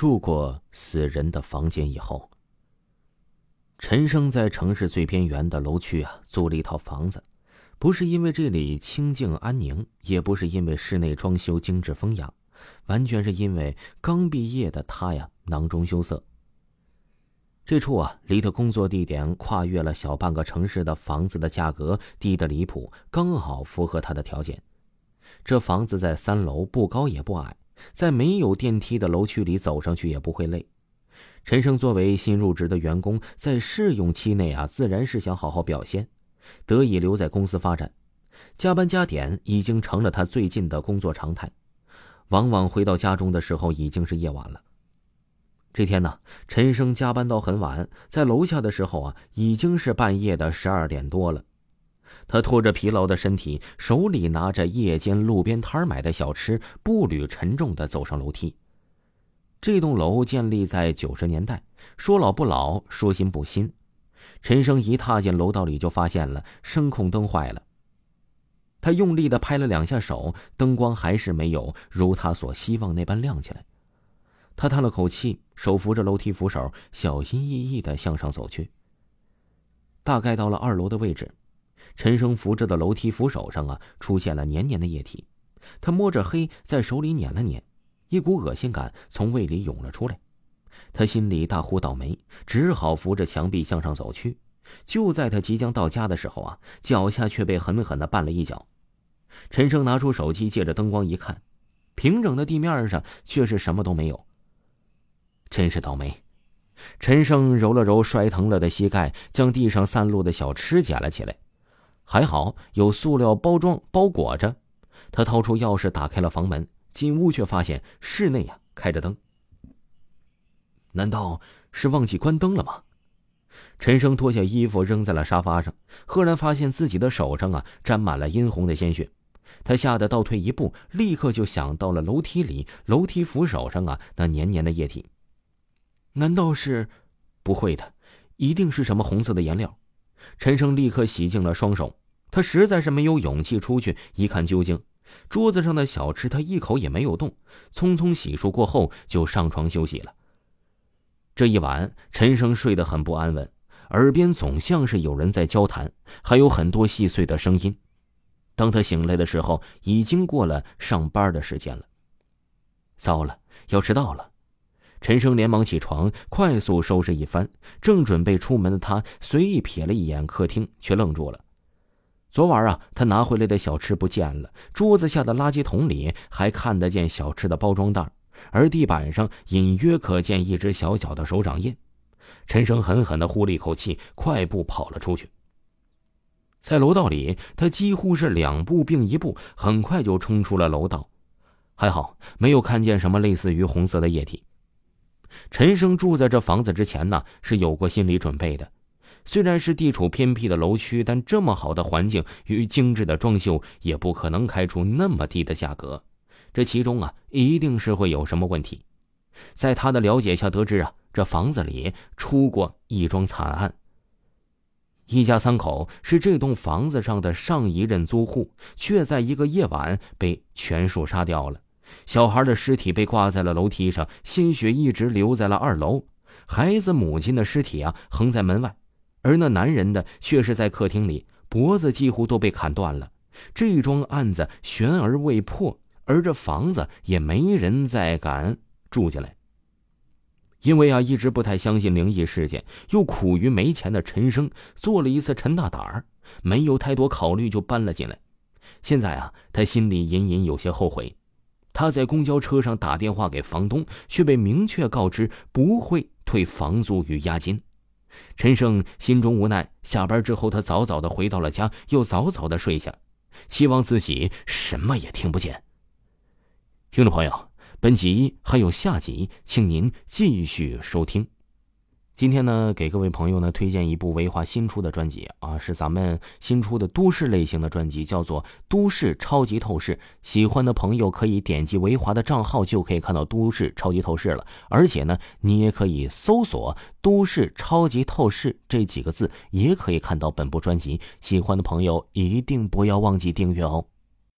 住过死人的房间以后，陈生在城市最边缘的楼区啊租了一套房子，不是因为这里清静安宁，也不是因为室内装修精致风雅，完全是因为刚毕业的他呀囊中羞涩。这处啊离他工作地点跨越了小半个城市的房子的价格低得离谱，刚好符合他的条件。这房子在三楼，不高也不矮。在没有电梯的楼区里走上去也不会累。陈生作为新入职的员工，在试用期内啊，自然是想好好表现，得以留在公司发展。加班加点已经成了他最近的工作常态。往往回到家中的时候已经是夜晚了。这天呢，陈生加班到很晚，在楼下的时候啊，已经是半夜的十二点多了。他拖着疲劳的身体，手里拿着夜间路边摊买的小吃，步履沉重的走上楼梯。这栋楼建立在九十年代，说老不老，说新不新。陈生一踏进楼道里，就发现了声控灯坏了。他用力的拍了两下手，灯光还是没有如他所希望那般亮起来。他叹了口气，手扶着楼梯扶手，小心翼翼的向上走去。大概到了二楼的位置。陈生扶着的楼梯扶手上啊，出现了黏黏的液体。他摸着黑，在手里捻了捻，一股恶心感从胃里涌了出来。他心里大呼倒霉，只好扶着墙壁向上走去。就在他即将到家的时候啊，脚下却被狠狠的绊了一脚。陈生拿出手机，借着灯光一看，平整的地面上却是什么都没有。真是倒霉！陈生揉了揉摔疼了的膝盖，将地上散落的小吃捡了起来。还好有塑料包装包裹着，他掏出钥匙打开了房门，进屋却发现室内呀开着灯。难道是忘记关灯了吗？陈生脱下衣服扔在了沙发上，赫然发现自己的手上啊沾满了殷红的鲜血，他吓得倒退一步，立刻就想到了楼梯里楼梯扶手上啊那黏黏的液体。难道是？不会的，一定是什么红色的颜料。陈生立刻洗净了双手。他实在是没有勇气出去一看究竟。桌子上的小吃，他一口也没有动。匆匆洗漱过后，就上床休息了。这一晚，陈生睡得很不安稳，耳边总像是有人在交谈，还有很多细碎的声音。当他醒来的时候，已经过了上班的时间了。糟了，要迟到了！陈生连忙起床，快速收拾一番，正准备出门的他，随意瞥了一眼客厅，却愣住了。昨晚啊，他拿回来的小吃不见了，桌子下的垃圾桶里还看得见小吃的包装袋，而地板上隐约可见一只小小的手掌印。陈生狠狠地呼了一口气，快步跑了出去。在楼道里，他几乎是两步并一步，很快就冲出了楼道。还好没有看见什么类似于红色的液体。陈生住在这房子之前呢，是有过心理准备的。虽然是地处偏僻的楼区，但这么好的环境与精致的装修，也不可能开出那么低的价格。这其中啊，一定是会有什么问题。在他的了解下，得知啊，这房子里出过一桩惨案。一家三口是这栋房子上的上一任租户，却在一个夜晚被全数杀掉了。小孩的尸体被挂在了楼梯上，鲜血一直流在了二楼。孩子母亲的尸体啊，横在门外。而那男人的却是在客厅里，脖子几乎都被砍断了。这桩案子悬而未破，而这房子也没人再敢住进来。因为啊，一直不太相信灵异事件，又苦于没钱的陈生做了一次陈大胆儿，没有太多考虑就搬了进来。现在啊，他心里隐隐有些后悔。他在公交车上打电话给房东，却被明确告知不会退房租与押金。陈胜心中无奈，下班之后，他早早的回到了家，又早早的睡下，希望自己什么也听不见。听众朋友，本集还有下集，请您继续收听。今天呢，给各位朋友呢推荐一部维华新出的专辑啊，是咱们新出的都市类型的专辑，叫做《都市超级透视》。喜欢的朋友可以点击维华的账号，就可以看到《都市超级透视》了。而且呢，你也可以搜索“都市超级透视”这几个字，也可以看到本部专辑。喜欢的朋友一定不要忘记订阅哦。